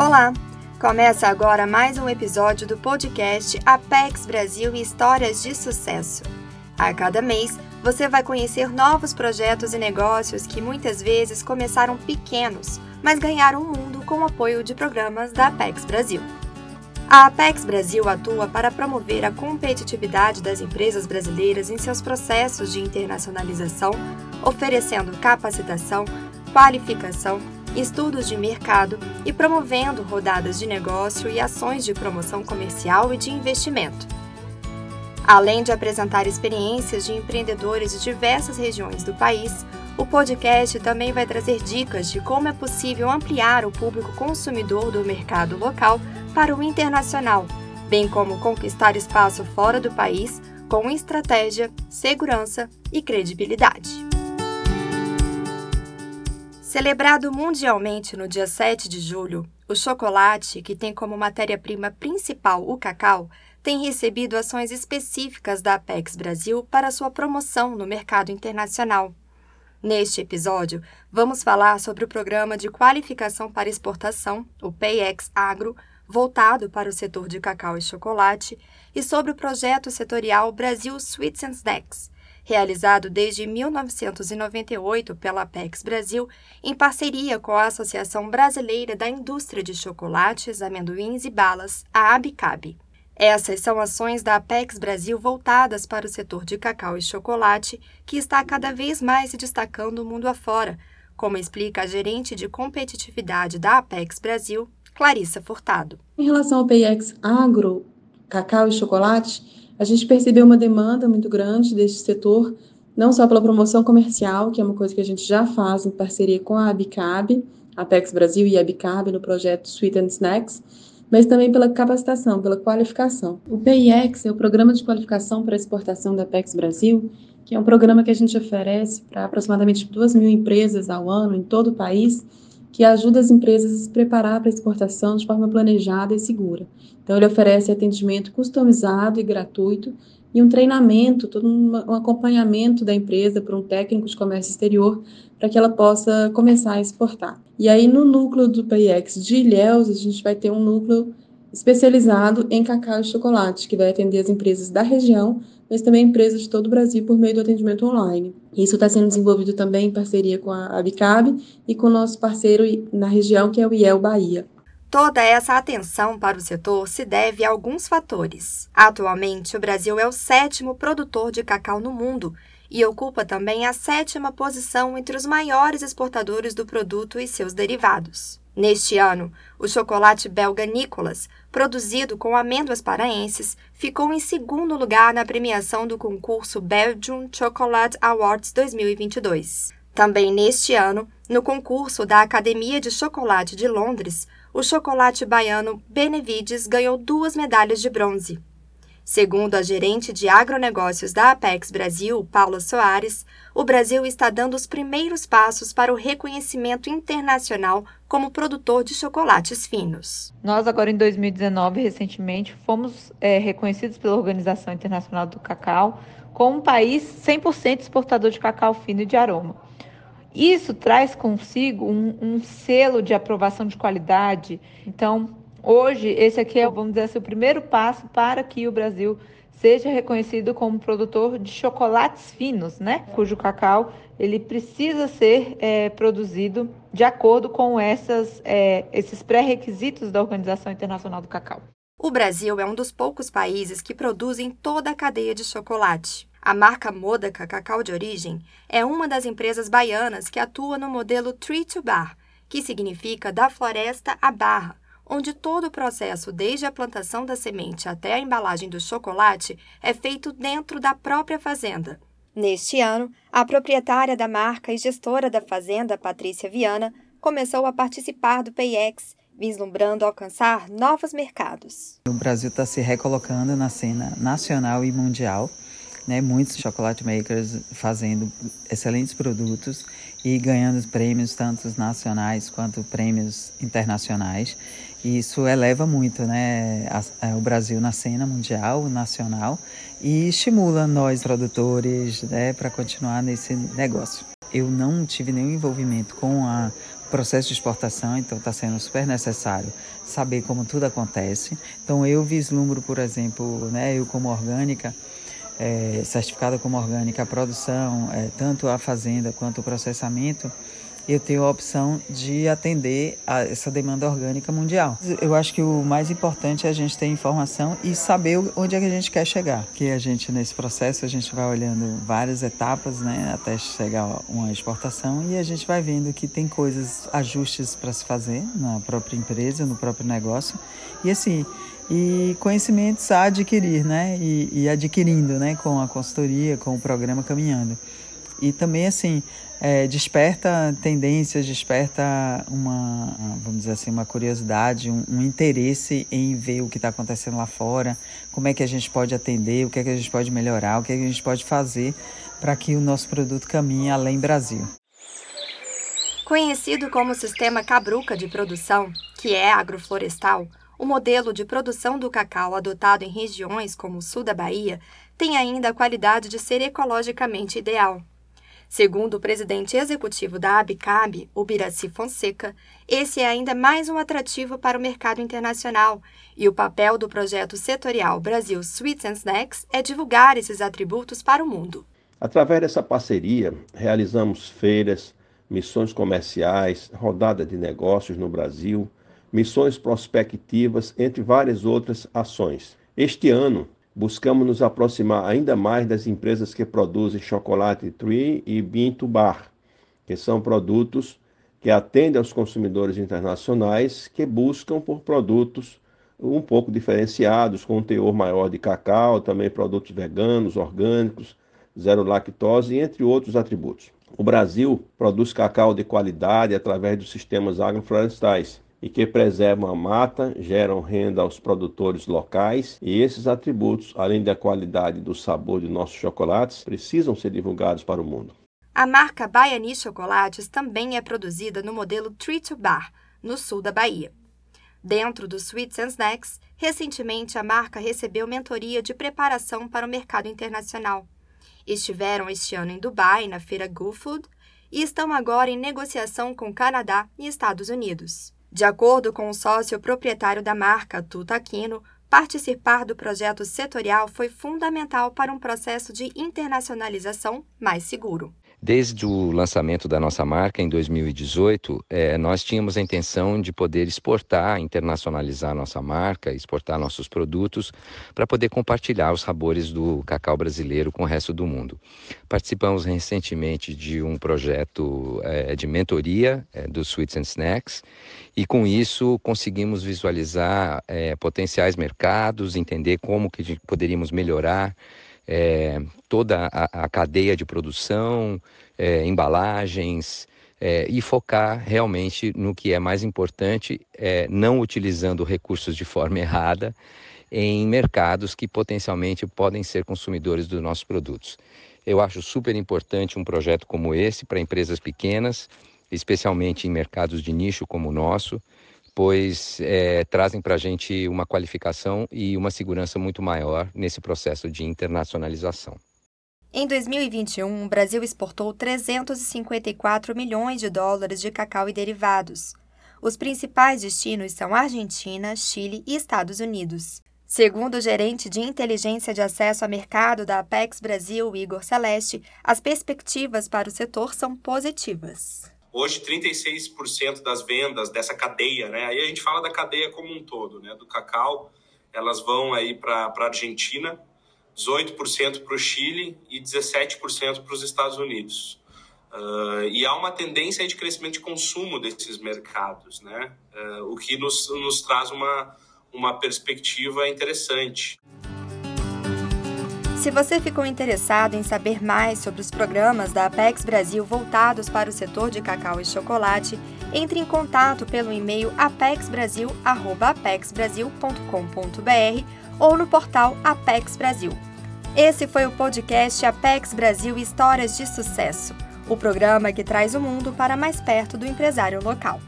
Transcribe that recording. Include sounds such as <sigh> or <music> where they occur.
Olá! Começa agora mais um episódio do podcast Apex Brasil Histórias de Sucesso. A cada mês, você vai conhecer novos projetos e negócios que muitas vezes começaram pequenos, mas ganharam o mundo com o apoio de programas da Apex Brasil. A Apex Brasil atua para promover a competitividade das empresas brasileiras em seus processos de internacionalização, oferecendo capacitação, qualificação, estudos de mercado e promovendo rodadas de negócio e ações de promoção comercial e de investimento. Além de apresentar experiências de empreendedores de diversas regiões do país, o podcast também vai trazer dicas de como é possível ampliar o público consumidor do mercado local para o internacional, bem como conquistar espaço fora do país com estratégia, segurança e credibilidade. Celebrado mundialmente no dia 7 de julho, o chocolate, que tem como matéria-prima principal o cacau, tem recebido ações específicas da Apex Brasil para sua promoção no mercado internacional. Neste episódio, vamos falar sobre o programa de qualificação para exportação, o PayEx Agro, voltado para o setor de cacau e chocolate, e sobre o projeto setorial Brasil Sweets and Snacks, realizado desde 1998 pela Apex Brasil, em parceria com a Associação Brasileira da Indústria de Chocolates, Amendoins e Balas, a ABCAB. Essas são ações da Apex Brasil voltadas para o setor de cacau e chocolate, que está cada vez mais se destacando mundo afora, como explica a gerente de competitividade da Apex Brasil, Clarissa Furtado. Em relação ao PX Agro, cacau e chocolate, a gente percebeu uma demanda muito grande deste setor, não só pela promoção comercial, que é uma coisa que a gente já faz em parceria com a Abicab, Apex Brasil e a Abicab no projeto Sweet and Snacks, mas também pela capacitação, pela qualificação. O PIX é o Programa de Qualificação para Exportação da Apex Brasil, que é um programa que a gente oferece para aproximadamente 2 mil empresas ao ano em todo o país, que ajuda as empresas a se preparar para a exportação de forma planejada e segura. Então, ele oferece atendimento customizado e gratuito e um treinamento, todo um, acompanhamento da empresa por um técnico de comércio exterior para que ela possa começar a exportar. E aí, no núcleo do PIEX de Ilhéus, a gente vai ter um núcleo especializado em cacau e chocolate, que vai atender as empresas da região mas também empresas de todo o Brasil por meio do atendimento online. Isso está sendo desenvolvido também em parceria com a Abicab e com o nosso parceiro na região, que é o IEL Bahia. Toda essa atenção para o setor se deve a alguns fatores. Atualmente, o Brasil é o sétimo produtor de cacau no mundo e ocupa também a sétima posição entre os maiores exportadores do produto e seus derivados. Neste ano, o chocolate belga Nicolas, produzido com amêndoas paraenses, ficou em segundo lugar na premiação do concurso Belgium Chocolate Awards 2022. Também neste ano, no concurso da Academia de Chocolate de Londres, o chocolate baiano Benevides ganhou duas medalhas de bronze. Segundo a gerente de agronegócios da Apex Brasil, Paula Soares, o Brasil está dando os primeiros passos para o reconhecimento internacional como produtor de chocolates finos. Nós, agora em 2019, recentemente, fomos é, reconhecidos pela Organização Internacional do Cacau como um país 100% exportador de cacau fino e de aroma. Isso traz consigo um, um selo de aprovação de qualidade. Então, Hoje, esse aqui é, vamos dizer assim, o primeiro passo para que o Brasil seja reconhecido como produtor de chocolates finos, né? Cujo cacau ele precisa ser é, produzido de acordo com essas, é, esses pré-requisitos da Organização Internacional do Cacau. O Brasil é um dos poucos países que produzem toda a cadeia de chocolate. A marca Modaca Cacau de Origem é uma das empresas baianas que atua no modelo Tree to Bar, que significa da floresta à barra, onde todo o processo, desde a plantação da semente até a embalagem do chocolate, é feito dentro da própria fazenda. Neste ano, a proprietária da marca e gestora da fazenda, Patrícia Viana, começou a participar do PayEx, vislumbrando alcançar novos mercados. O Brasil está se recolocando na cena nacional e mundial né, muitos chocolate makers fazendo excelentes produtos e ganhando prêmios tanto nacionais quanto prêmios internacionais. E isso eleva muito né, a, a, o Brasil na cena mundial, nacional e estimula nós produtores né, para continuar nesse negócio. Eu não tive nenhum envolvimento com a processo de exportação, então está sendo super necessário saber como tudo acontece. Então eu vislumbro, por exemplo, né, eu como orgânica, é, certificada como orgânica, a produção, é, tanto a fazenda quanto o processamento, eu tenho a opção de atender a essa demanda orgânica mundial. Eu acho que o mais importante é a gente ter informação e saber onde é que a gente quer chegar. Que a gente nesse processo a gente vai olhando várias etapas, né, até chegar uma exportação e a gente vai vendo que tem coisas, ajustes para se fazer na própria empresa, no próprio negócio. E assim, e conhecimentos a adquirir, né? E, e, adquirindo, né? Com a consultoria, com o programa caminhando. E também, assim, é, desperta tendências, desperta uma, vamos dizer assim, uma curiosidade, um, um interesse em ver o que está acontecendo lá fora, como é que a gente pode atender, o que é que a gente pode melhorar, o que é que a gente pode fazer para que o nosso produto caminhe além Brasil. Conhecido como sistema Cabruca de produção, que é agroflorestal, o modelo de produção do cacau adotado em regiões como o sul da Bahia tem ainda a qualidade de ser ecologicamente ideal. Segundo o presidente executivo da Abicab, Ubiraci Fonseca, esse é ainda mais um atrativo para o mercado internacional e o papel do projeto setorial Brasil Sweets and Snacks é divulgar esses atributos para o mundo. Através dessa parceria, realizamos feiras, missões comerciais, rodada de negócios no Brasil, missões prospectivas, entre várias outras ações. Este ano, buscamos nos aproximar ainda mais das empresas que produzem chocolate Tree e Binto Bar, que são produtos que atendem aos consumidores internacionais que buscam por produtos um pouco diferenciados, com um teor maior de cacau, também produtos veganos, orgânicos, zero lactose, entre outros atributos. O Brasil produz cacau de qualidade através dos sistemas agroflorestais, e que preservam a mata, geram renda aos produtores locais e esses atributos, além da qualidade e do sabor de nossos chocolates, precisam ser divulgados para o mundo. A marca Baiani Chocolates também é produzida no modelo Tree to Bar, no sul da Bahia. Dentro do Sweets and Snacks, recentemente a marca recebeu mentoria de preparação para o mercado internacional. Estiveram este ano em Dubai, na feira GoFood, e estão agora em negociação com Canadá e Estados Unidos. De acordo com o sócio proprietário da marca, Tuta Aquino, participar do projeto setorial foi fundamental para um processo de internacionalização mais seguro. Desde o lançamento da nossa marca em 2018, é, nós tínhamos a intenção de poder exportar, internacionalizar nossa marca, exportar nossos produtos, para poder compartilhar os sabores do cacau brasileiro com o resto do mundo. Participamos recentemente de um projeto é, de mentoria é, do Sweets and Snacks e com isso conseguimos visualizar é, potenciais mercados, entender como que poderíamos melhorar é, toda a, a, cadeia de produção, é, embalagens, é, e focar realmente no que é mais importante, é, não utilizando recursos de forma <laughs> errada em mercados que potencialmente podem ser consumidores dos nossos produtos. Eu acho super importante um projeto como esse para empresas pequenas, especialmente em mercados de nicho como o nosso, pois é, trazem para a gente uma qualificação e uma segurança muito maior nesse processo de internacionalização. Em 2021, o Brasil exportou 354 milhões de dólares de cacau e derivados. Os principais destinos são Argentina, Chile e Estados Unidos. Segundo o gerente de inteligência de acesso a mercado da Apex Brasil, Igor Celeste, as perspectivas para o setor são positivas. Hoje, 36% das vendas dessa cadeia, né? Aí a gente fala da cadeia como um todo, né? Do cacau, elas vão aí para a Argentina, 18% para o Chile e 17% para os Estados Unidos. Uh, e há uma tendência de crescimento de consumo desses mercados, né? Uh, o que nos, nos traz uma, uma perspectiva interessante. Se você ficou interessado em saber mais sobre os programas da Apex Brasil voltados para o setor de cacau e chocolate, entre em contato pelo e-mail apexbrasil@apexbrasil.com.br ou no portal Apex Brasil. Esse foi o podcast Apex Brasil Histórias de Sucesso, o programa que traz o mundo para mais perto do empresário local.